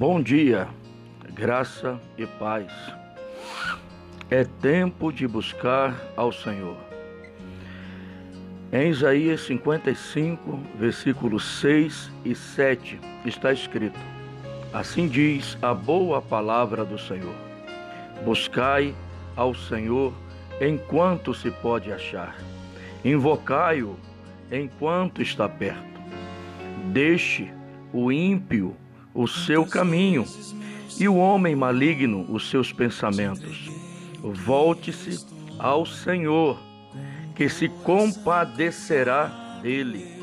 Bom dia, graça e paz. É tempo de buscar ao Senhor. Em Isaías 55, versículos 6 e 7, está escrito: Assim diz a boa palavra do Senhor: Buscai ao Senhor enquanto se pode achar, invocai-o enquanto está perto. Deixe o ímpio o seu caminho e o homem maligno os seus pensamentos. Volte-se ao Senhor, que se compadecerá dele,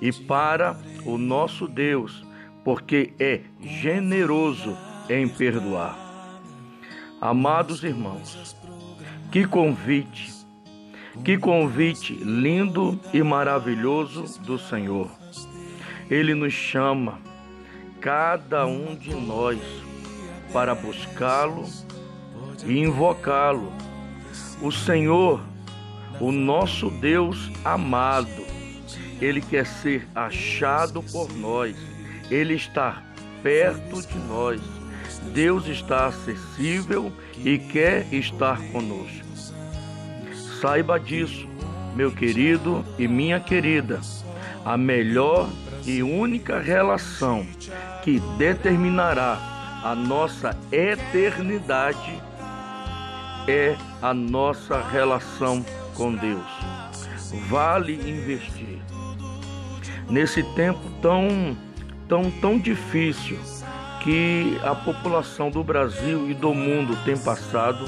e para o nosso Deus, porque é generoso em perdoar. Amados irmãos, que convite, que convite lindo e maravilhoso do Senhor. Ele nos chama cada um de nós para buscá-lo e invocá-lo. O Senhor, o nosso Deus amado, ele quer ser achado por nós, ele está perto de nós. Deus está acessível e quer estar conosco. Saiba disso, meu querido e minha querida. A melhor e única relação que determinará a nossa eternidade é a nossa relação com Deus. Vale investir. Nesse tempo tão tão tão difícil que a população do Brasil e do mundo tem passado,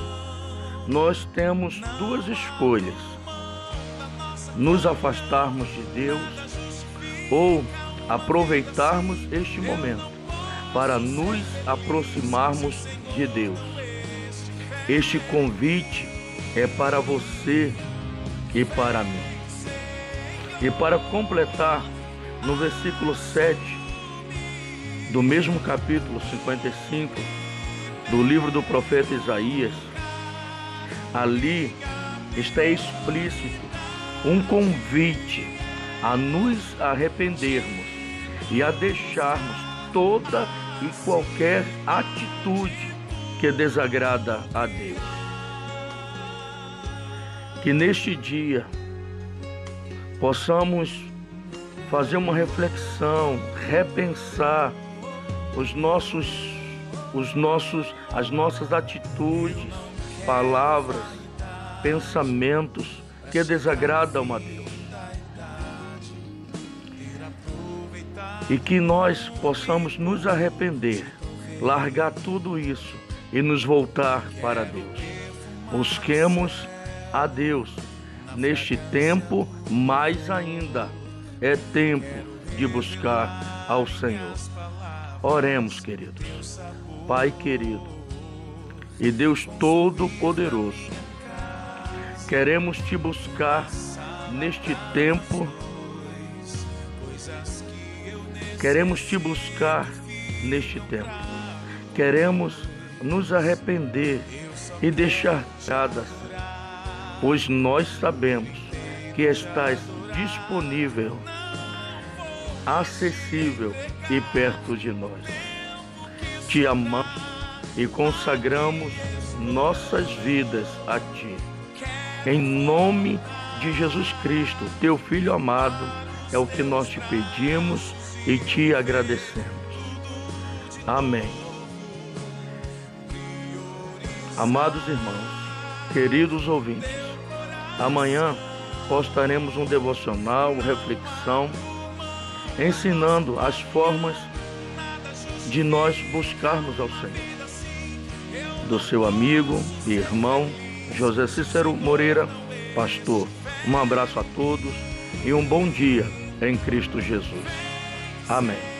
nós temos duas escolhas: nos afastarmos de Deus ou aproveitarmos este momento para nos aproximarmos de Deus. Este convite é para você e para mim. E para completar, no versículo 7 do mesmo capítulo 55 do livro do profeta Isaías, ali está explícito um convite a nos arrependermos e a deixarmos toda e qualquer atitude que desagrada a Deus. Que neste dia possamos fazer uma reflexão, repensar os nossos os nossos as nossas atitudes, palavras, pensamentos que desagradam a Deus. E que nós possamos nos arrepender, largar tudo isso e nos voltar para Deus. Busquemos a Deus neste tempo, mais ainda é tempo de buscar ao Senhor. Oremos, queridos. Pai querido e Deus Todo-Poderoso, queremos te buscar neste tempo Queremos te buscar neste tempo. Queremos nos arrepender e deixar cada pois nós sabemos que estás disponível, acessível e perto de nós. Te amamos e consagramos nossas vidas a ti. Em nome de Jesus Cristo, teu Filho amado, é o que nós te pedimos e te agradecemos. Amém. Amados irmãos, queridos ouvintes, amanhã postaremos um devocional, reflexão, ensinando as formas de nós buscarmos ao Senhor. Do seu amigo e irmão José Cícero Moreira, pastor. Um abraço a todos e um bom dia em Cristo Jesus. Amém.